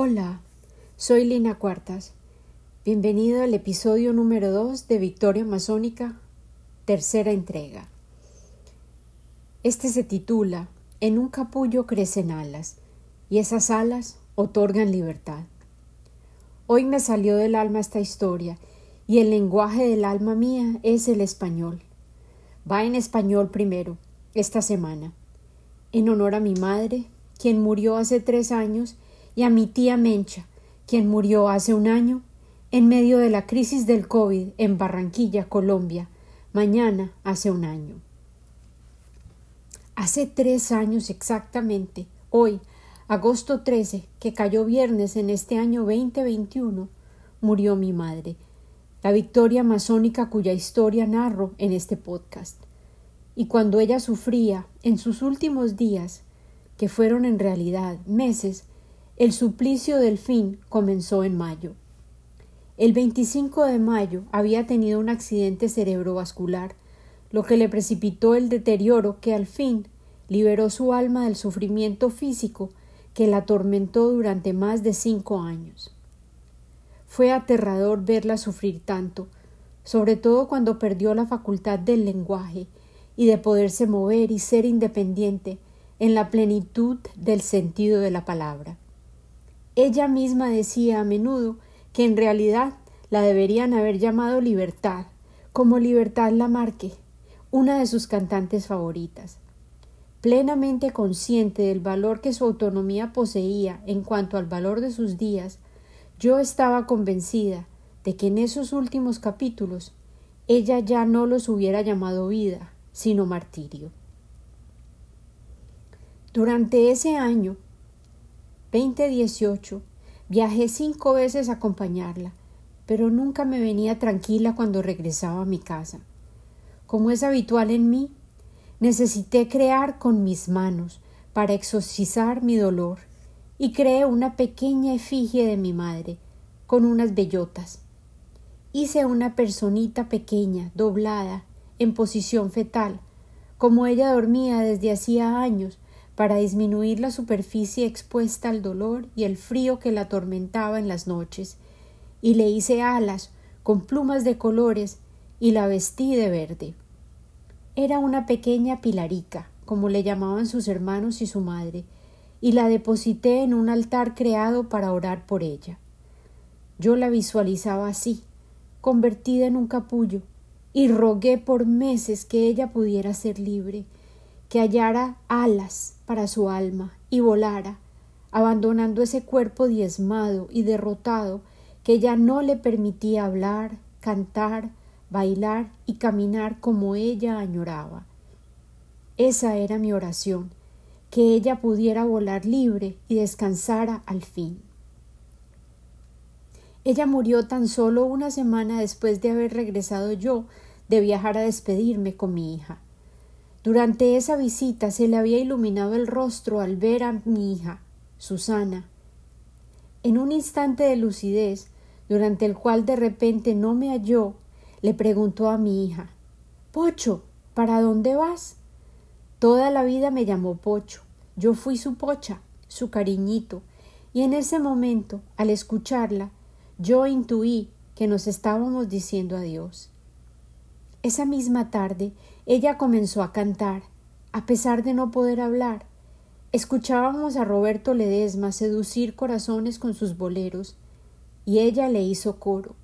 Hola, soy Lina Cuartas. Bienvenido al episodio número 2 de Victoria Masónica, tercera entrega. Este se titula En un capullo crecen alas, y esas alas otorgan libertad. Hoy me salió del alma esta historia, y el lenguaje del alma mía es el español. Va en español primero, esta semana, en honor a mi madre, quien murió hace tres años y a mi tía Mencha, quien murió hace un año en medio de la crisis del COVID en Barranquilla, Colombia, mañana hace un año. Hace tres años exactamente, hoy, agosto 13, que cayó viernes en este año 2021, murió mi madre, la victoria masónica cuya historia narro en este podcast. Y cuando ella sufría, en sus últimos días, que fueron en realidad meses, el suplicio del fin comenzó en mayo. El 25 de mayo había tenido un accidente cerebrovascular, lo que le precipitó el deterioro que al fin liberó su alma del sufrimiento físico que la atormentó durante más de cinco años. Fue aterrador verla sufrir tanto, sobre todo cuando perdió la facultad del lenguaje y de poderse mover y ser independiente en la plenitud del sentido de la palabra. Ella misma decía a menudo que en realidad la deberían haber llamado Libertad, como Libertad Lamarque, una de sus cantantes favoritas. Plenamente consciente del valor que su autonomía poseía en cuanto al valor de sus días, yo estaba convencida de que en esos últimos capítulos ella ya no los hubiera llamado vida, sino martirio. Durante ese año 2018 viajé cinco veces a acompañarla, pero nunca me venía tranquila cuando regresaba a mi casa. Como es habitual en mí, necesité crear con mis manos para exorcizar mi dolor y creé una pequeña efigie de mi madre con unas bellotas. Hice una personita pequeña, doblada, en posición fetal, como ella dormía desde hacía años para disminuir la superficie expuesta al dolor y el frío que la atormentaba en las noches, y le hice alas con plumas de colores y la vestí de verde. Era una pequeña pilarica, como le llamaban sus hermanos y su madre, y la deposité en un altar creado para orar por ella. Yo la visualizaba así, convertida en un capullo, y rogué por meses que ella pudiera ser libre, que hallara alas para su alma y volara, abandonando ese cuerpo diezmado y derrotado que ya no le permitía hablar, cantar, bailar y caminar como ella añoraba. Esa era mi oración, que ella pudiera volar libre y descansara al fin. Ella murió tan solo una semana después de haber regresado yo de viajar a despedirme con mi hija. Durante esa visita se le había iluminado el rostro al ver a mi hija, Susana. En un instante de lucidez, durante el cual de repente no me halló, le preguntó a mi hija Pocho, ¿para dónde vas? Toda la vida me llamó Pocho. Yo fui su pocha, su cariñito, y en ese momento, al escucharla, yo intuí que nos estábamos diciendo adiós. Esa misma tarde ella comenzó a cantar, a pesar de no poder hablar. Escuchábamos a Roberto Ledesma seducir corazones con sus boleros, y ella le hizo coro.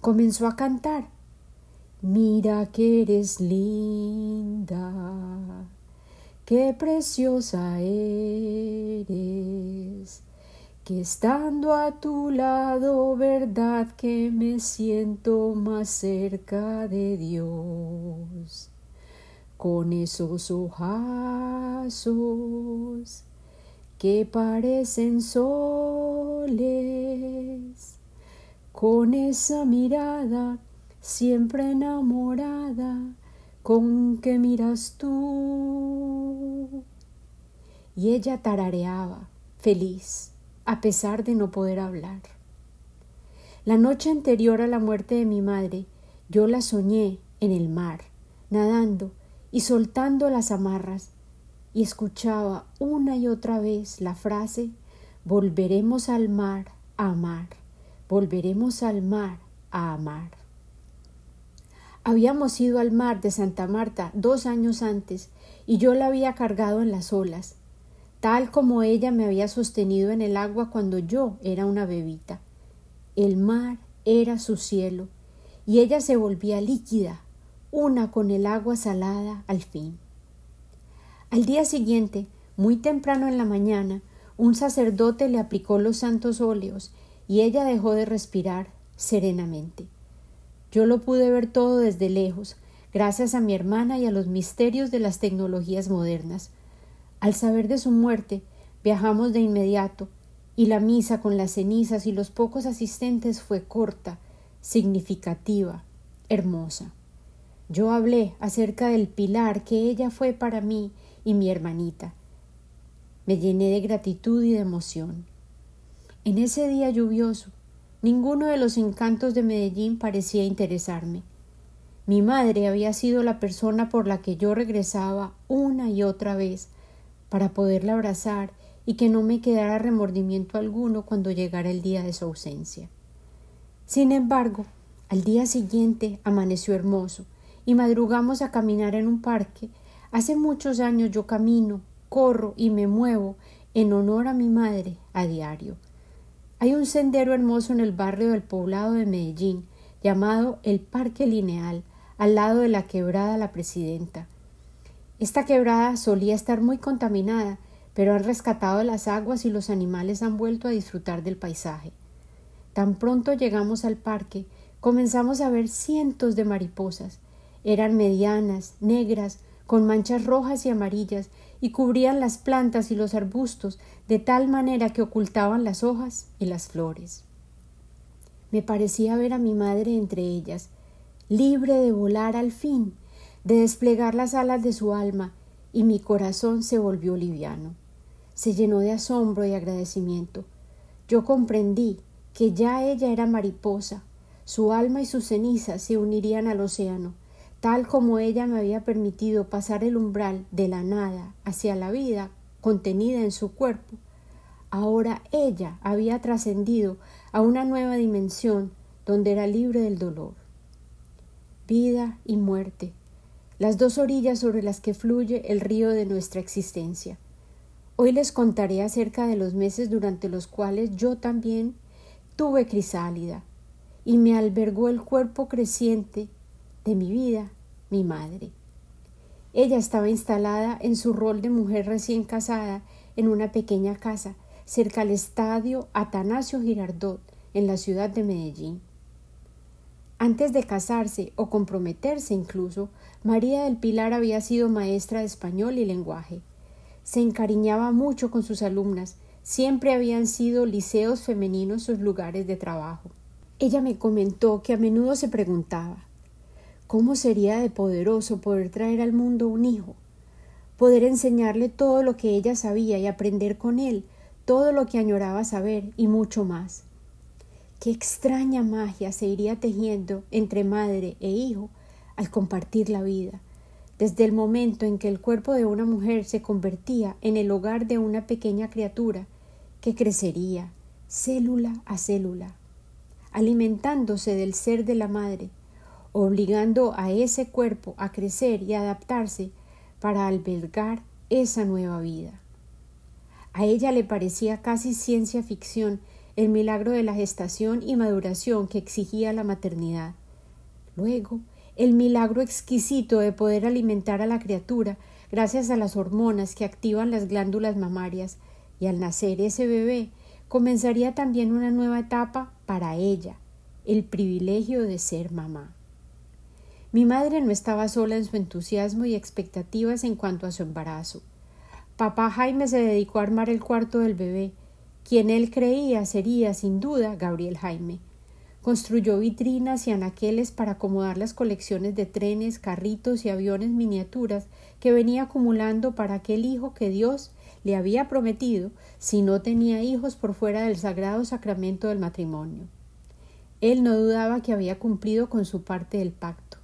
Comenzó a cantar. Mira que eres linda, qué preciosa eres que estando a tu lado, verdad que me siento más cerca de Dios. Con esos ojazos que parecen soles, con esa mirada siempre enamorada con que miras tú. Y ella tarareaba, feliz a pesar de no poder hablar. La noche anterior a la muerte de mi madre, yo la soñé en el mar, nadando y soltando las amarras, y escuchaba una y otra vez la frase volveremos al mar a amar, volveremos al mar a amar. Habíamos ido al mar de Santa Marta dos años antes y yo la había cargado en las olas, tal como ella me había sostenido en el agua cuando yo era una bebita. El mar era su cielo y ella se volvía líquida, una con el agua salada al fin. Al día siguiente, muy temprano en la mañana, un sacerdote le aplicó los santos óleos y ella dejó de respirar serenamente. Yo lo pude ver todo desde lejos, gracias a mi hermana y a los misterios de las tecnologías modernas. Al saber de su muerte, viajamos de inmediato, y la misa con las cenizas y los pocos asistentes fue corta, significativa, hermosa. Yo hablé acerca del pilar que ella fue para mí y mi hermanita. Me llené de gratitud y de emoción. En ese día lluvioso, ninguno de los encantos de Medellín parecía interesarme. Mi madre había sido la persona por la que yo regresaba una y otra vez para poderla abrazar y que no me quedara remordimiento alguno cuando llegara el día de su ausencia. Sin embargo, al día siguiente amaneció hermoso y madrugamos a caminar en un parque. Hace muchos años yo camino, corro y me muevo en honor a mi madre a diario. Hay un sendero hermoso en el barrio del poblado de Medellín llamado el Parque Lineal, al lado de la quebrada La Presidenta. Esta quebrada solía estar muy contaminada, pero han rescatado las aguas y los animales han vuelto a disfrutar del paisaje. Tan pronto llegamos al parque, comenzamos a ver cientos de mariposas. Eran medianas, negras, con manchas rojas y amarillas, y cubrían las plantas y los arbustos de tal manera que ocultaban las hojas y las flores. Me parecía ver a mi madre entre ellas, libre de volar al fin, de desplegar las alas de su alma, y mi corazón se volvió liviano. Se llenó de asombro y agradecimiento. Yo comprendí que ya ella era mariposa, su alma y sus cenizas se unirían al océano, tal como ella me había permitido pasar el umbral de la nada hacia la vida contenida en su cuerpo. Ahora ella había trascendido a una nueva dimensión donde era libre del dolor vida y muerte, las dos orillas sobre las que fluye el río de nuestra existencia. Hoy les contaré acerca de los meses durante los cuales yo también tuve crisálida y me albergó el cuerpo creciente de mi vida, mi madre. Ella estaba instalada en su rol de mujer recién casada en una pequeña casa cerca al estadio Atanasio Girardot en la ciudad de Medellín. Antes de casarse o comprometerse incluso, María del Pilar había sido maestra de español y lenguaje. Se encariñaba mucho con sus alumnas, siempre habían sido liceos femeninos sus lugares de trabajo. Ella me comentó que a menudo se preguntaba ¿Cómo sería de poderoso poder traer al mundo un hijo? Poder enseñarle todo lo que ella sabía y aprender con él todo lo que añoraba saber y mucho más. Qué extraña magia se iría tejiendo entre madre e hijo al compartir la vida, desde el momento en que el cuerpo de una mujer se convertía en el hogar de una pequeña criatura que crecería célula a célula, alimentándose del ser de la madre, obligando a ese cuerpo a crecer y adaptarse para albergar esa nueva vida. A ella le parecía casi ciencia ficción el milagro de la gestación y maduración que exigía la maternidad. Luego, el milagro exquisito de poder alimentar a la criatura gracias a las hormonas que activan las glándulas mamarias, y al nacer ese bebé comenzaría también una nueva etapa para ella, el privilegio de ser mamá. Mi madre no estaba sola en su entusiasmo y expectativas en cuanto a su embarazo. Papá Jaime se dedicó a armar el cuarto del bebé, quien él creía sería, sin duda, Gabriel Jaime. Construyó vitrinas y anaqueles para acomodar las colecciones de trenes, carritos y aviones miniaturas que venía acumulando para aquel hijo que Dios le había prometido si no tenía hijos por fuera del sagrado sacramento del matrimonio. Él no dudaba que había cumplido con su parte del pacto.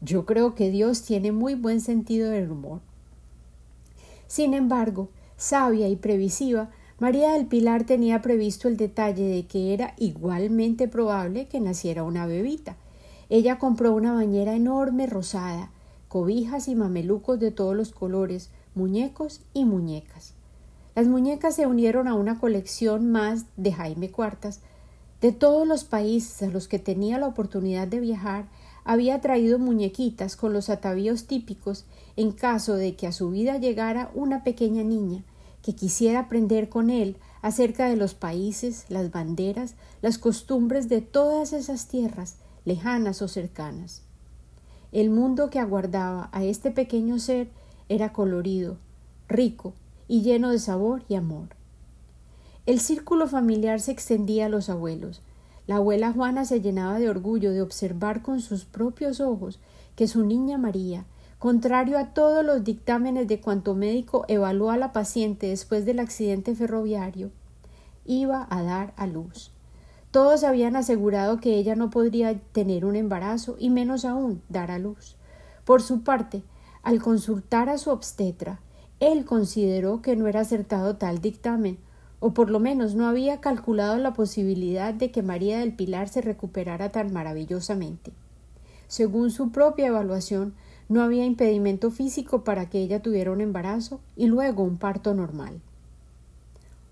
Yo creo que Dios tiene muy buen sentido del humor. Sin embargo, sabia y previsiva, María del Pilar tenía previsto el detalle de que era igualmente probable que naciera una bebita. Ella compró una bañera enorme rosada, cobijas y mamelucos de todos los colores, muñecos y muñecas. Las muñecas se unieron a una colección más de Jaime Cuartas. De todos los países a los que tenía la oportunidad de viajar, había traído muñequitas con los atavíos típicos en caso de que a su vida llegara una pequeña niña que quisiera aprender con él acerca de los países, las banderas, las costumbres de todas esas tierras, lejanas o cercanas. El mundo que aguardaba a este pequeño ser era colorido, rico y lleno de sabor y amor. El círculo familiar se extendía a los abuelos. La abuela Juana se llenaba de orgullo de observar con sus propios ojos que su niña María, contrario a todos los dictámenes de cuanto médico evaluó a la paciente después del accidente ferroviario, iba a dar a luz. Todos habían asegurado que ella no podría tener un embarazo y menos aún dar a luz. Por su parte, al consultar a su obstetra, él consideró que no era acertado tal dictamen, o por lo menos no había calculado la posibilidad de que María del Pilar se recuperara tan maravillosamente. Según su propia evaluación, no había impedimento físico para que ella tuviera un embarazo y luego un parto normal.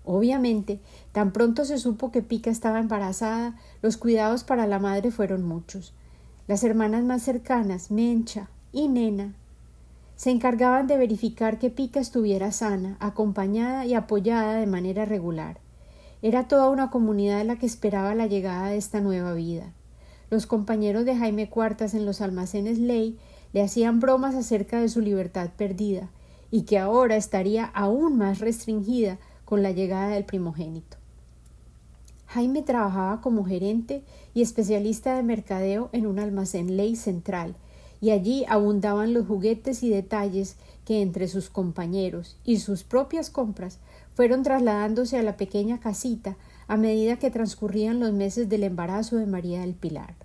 Obviamente, tan pronto se supo que Pica estaba embarazada, los cuidados para la madre fueron muchos. Las hermanas más cercanas, Mencha y Nena, se encargaban de verificar que Pica estuviera sana, acompañada y apoyada de manera regular. Era toda una comunidad la que esperaba la llegada de esta nueva vida. Los compañeros de Jaime Cuartas en los almacenes Ley le hacían bromas acerca de su libertad perdida y que ahora estaría aún más restringida con la llegada del primogénito. Jaime trabajaba como gerente y especialista de mercadeo en un almacén ley central, y allí abundaban los juguetes y detalles que entre sus compañeros y sus propias compras fueron trasladándose a la pequeña casita a medida que transcurrían los meses del embarazo de María del Pilar.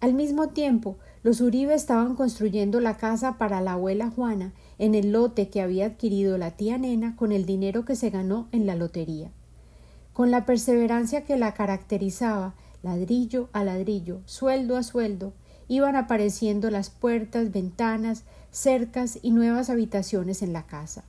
Al mismo tiempo, los Uribe estaban construyendo la casa para la abuela Juana en el lote que había adquirido la tía Nena con el dinero que se ganó en la lotería. Con la perseverancia que la caracterizaba, ladrillo a ladrillo, sueldo a sueldo, iban apareciendo las puertas, ventanas, cercas y nuevas habitaciones en la casa.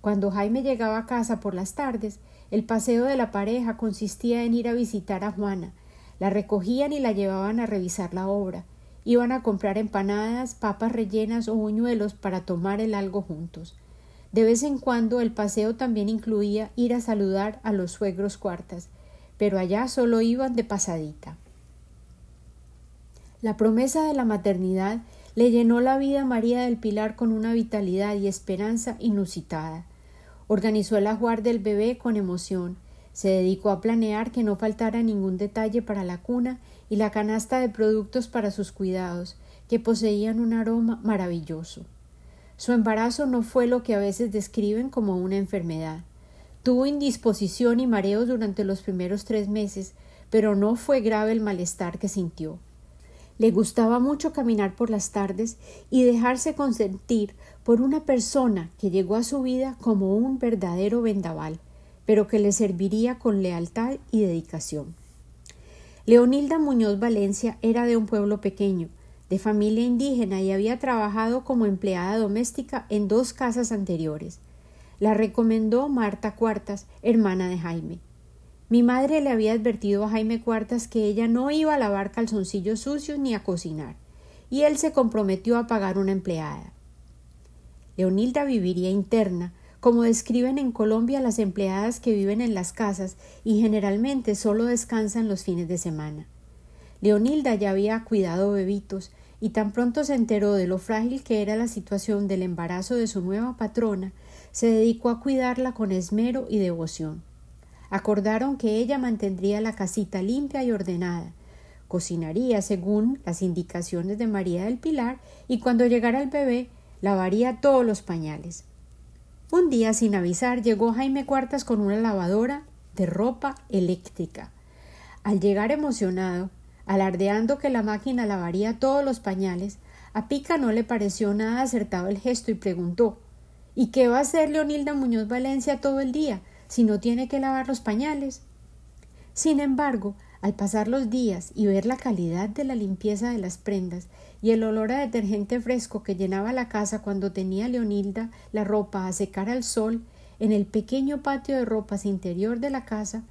Cuando Jaime llegaba a casa por las tardes, el paseo de la pareja consistía en ir a visitar a Juana, la recogían y la llevaban a revisar la obra, Iban a comprar empanadas, papas rellenas o buñuelos para tomar el algo juntos. De vez en cuando el paseo también incluía ir a saludar a los suegros cuartas, pero allá solo iban de pasadita. La promesa de la maternidad le llenó la vida a María del Pilar con una vitalidad y esperanza inusitada. Organizó el ajuar del bebé con emoción, se dedicó a planear que no faltara ningún detalle para la cuna y la canasta de productos para sus cuidados, que poseían un aroma maravilloso. Su embarazo no fue lo que a veces describen como una enfermedad. Tuvo indisposición y mareos durante los primeros tres meses, pero no fue grave el malestar que sintió. Le gustaba mucho caminar por las tardes y dejarse consentir por una persona que llegó a su vida como un verdadero vendaval, pero que le serviría con lealtad y dedicación. Leonilda Muñoz Valencia era de un pueblo pequeño, de familia indígena y había trabajado como empleada doméstica en dos casas anteriores. La recomendó Marta Cuartas, hermana de Jaime. Mi madre le había advertido a Jaime Cuartas que ella no iba a lavar calzoncillos sucios ni a cocinar, y él se comprometió a pagar una empleada. Leonilda viviría interna, como describen en Colombia las empleadas que viven en las casas y generalmente solo descansan los fines de semana. Leonilda ya había cuidado bebitos y tan pronto se enteró de lo frágil que era la situación del embarazo de su nueva patrona, se dedicó a cuidarla con esmero y devoción. Acordaron que ella mantendría la casita limpia y ordenada, cocinaría según las indicaciones de María del Pilar y cuando llegara el bebé lavaría todos los pañales. Un día, sin avisar, llegó Jaime Cuartas con una lavadora de ropa eléctrica. Al llegar emocionado, alardeando que la máquina lavaría todos los pañales, a Pica no le pareció nada acertado el gesto y preguntó ¿Y qué va a hacer Leonilda Muñoz Valencia todo el día? si no tiene que lavar los pañales? Sin embargo, al pasar los días y ver la calidad de la limpieza de las prendas y el olor a detergente fresco que llenaba la casa cuando tenía Leonilda la ropa a secar al sol en el pequeño patio de ropas interior de la casa,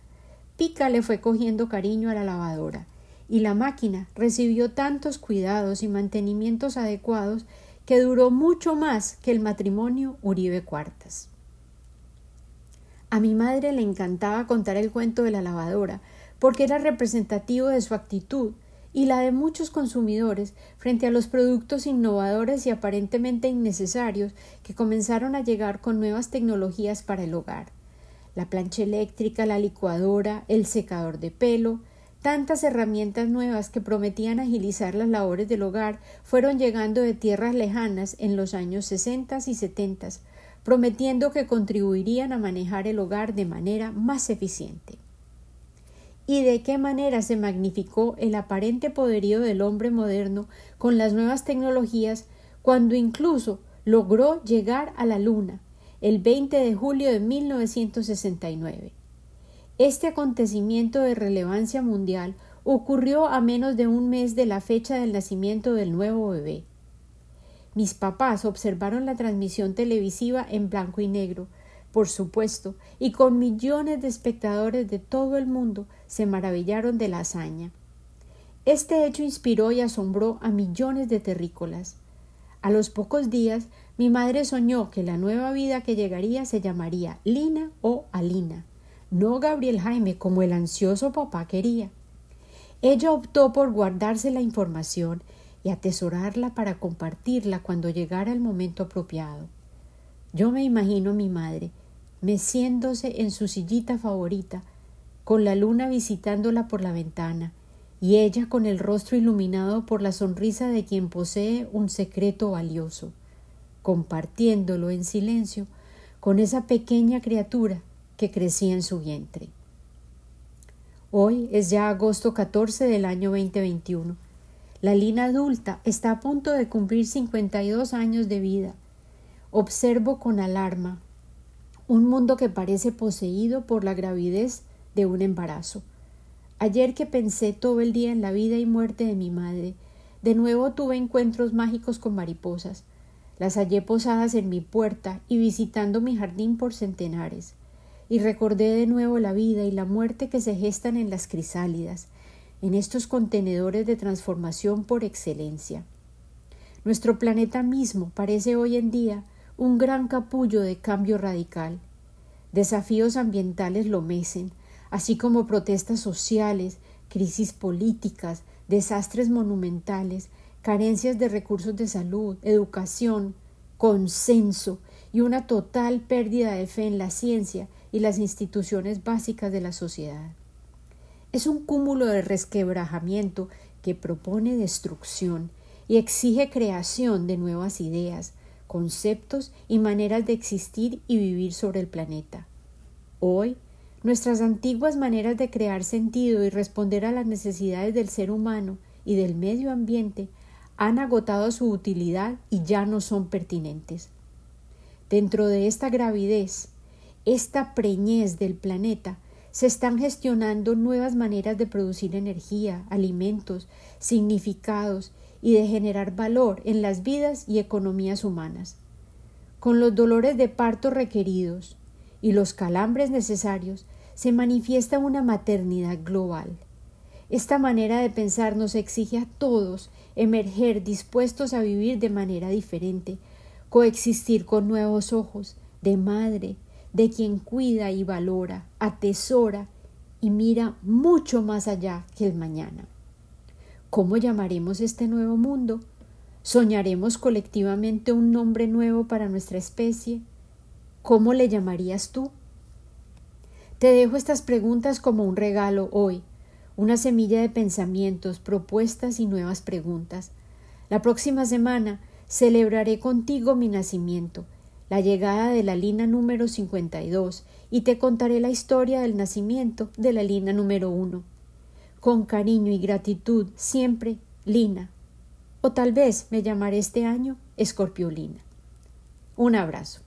Pica le fue cogiendo cariño a la lavadora, y la máquina recibió tantos cuidados y mantenimientos adecuados que duró mucho más que el matrimonio Uribe Cuartas. A mi madre le encantaba contar el cuento de la lavadora, porque era representativo de su actitud y la de muchos consumidores frente a los productos innovadores y aparentemente innecesarios que comenzaron a llegar con nuevas tecnologías para el hogar. La plancha eléctrica, la licuadora, el secador de pelo, tantas herramientas nuevas que prometían agilizar las labores del hogar fueron llegando de tierras lejanas en los años sesentas y setentas, prometiendo que contribuirían a manejar el hogar de manera más eficiente y de qué manera se magnificó el aparente poderío del hombre moderno con las nuevas tecnologías cuando incluso logró llegar a la Luna el 20 de julio de 1969. Este acontecimiento de relevancia mundial ocurrió a menos de un mes de la fecha del nacimiento del nuevo bebé. Mis papás observaron la transmisión televisiva en blanco y negro, por supuesto, y con millones de espectadores de todo el mundo se maravillaron de la hazaña. Este hecho inspiró y asombró a millones de terrícolas. A los pocos días, mi madre soñó que la nueva vida que llegaría se llamaría Lina o Alina, no Gabriel Jaime como el ansioso papá quería. Ella optó por guardarse la información y atesorarla para compartirla cuando llegara el momento apropiado. Yo me imagino a mi madre, meciéndose en su sillita favorita, con la luna visitándola por la ventana, y ella con el rostro iluminado por la sonrisa de quien posee un secreto valioso, compartiéndolo en silencio con esa pequeña criatura que crecía en su vientre. Hoy es ya agosto 14 del año 2021. La lina adulta está a punto de cumplir 52 años de vida. Observo con alarma un mundo que parece poseído por la gravidez de un embarazo. Ayer que pensé todo el día en la vida y muerte de mi madre, de nuevo tuve encuentros mágicos con mariposas. Las hallé posadas en mi puerta y visitando mi jardín por centenares. Y recordé de nuevo la vida y la muerte que se gestan en las crisálidas, en estos contenedores de transformación por excelencia. Nuestro planeta mismo parece hoy en día un gran capullo de cambio radical. Desafíos ambientales lo mecen, así como protestas sociales, crisis políticas, desastres monumentales, carencias de recursos de salud, educación, consenso y una total pérdida de fe en la ciencia y las instituciones básicas de la sociedad. Es un cúmulo de resquebrajamiento que propone destrucción y exige creación de nuevas ideas, conceptos y maneras de existir y vivir sobre el planeta. Hoy, nuestras antiguas maneras de crear sentido y responder a las necesidades del ser humano y del medio ambiente han agotado su utilidad y ya no son pertinentes. Dentro de esta gravidez, esta preñez del planeta, se están gestionando nuevas maneras de producir energía, alimentos, significados y de generar valor en las vidas y economías humanas. Con los dolores de parto requeridos y los calambres necesarios, se manifiesta una maternidad global. Esta manera de pensar nos exige a todos emerger dispuestos a vivir de manera diferente, coexistir con nuevos ojos, de madre, de quien cuida y valora, atesora y mira mucho más allá que el mañana. ¿Cómo llamaremos este nuevo mundo? ¿Soñaremos colectivamente un nombre nuevo para nuestra especie? ¿Cómo le llamarías tú? Te dejo estas preguntas como un regalo hoy, una semilla de pensamientos, propuestas y nuevas preguntas. La próxima semana celebraré contigo mi nacimiento, la llegada de la lina número 52 y te contaré la historia del nacimiento de la lina número 1 con cariño y gratitud, siempre Lina. O tal vez me llamaré este año Escorpiolina. Un abrazo.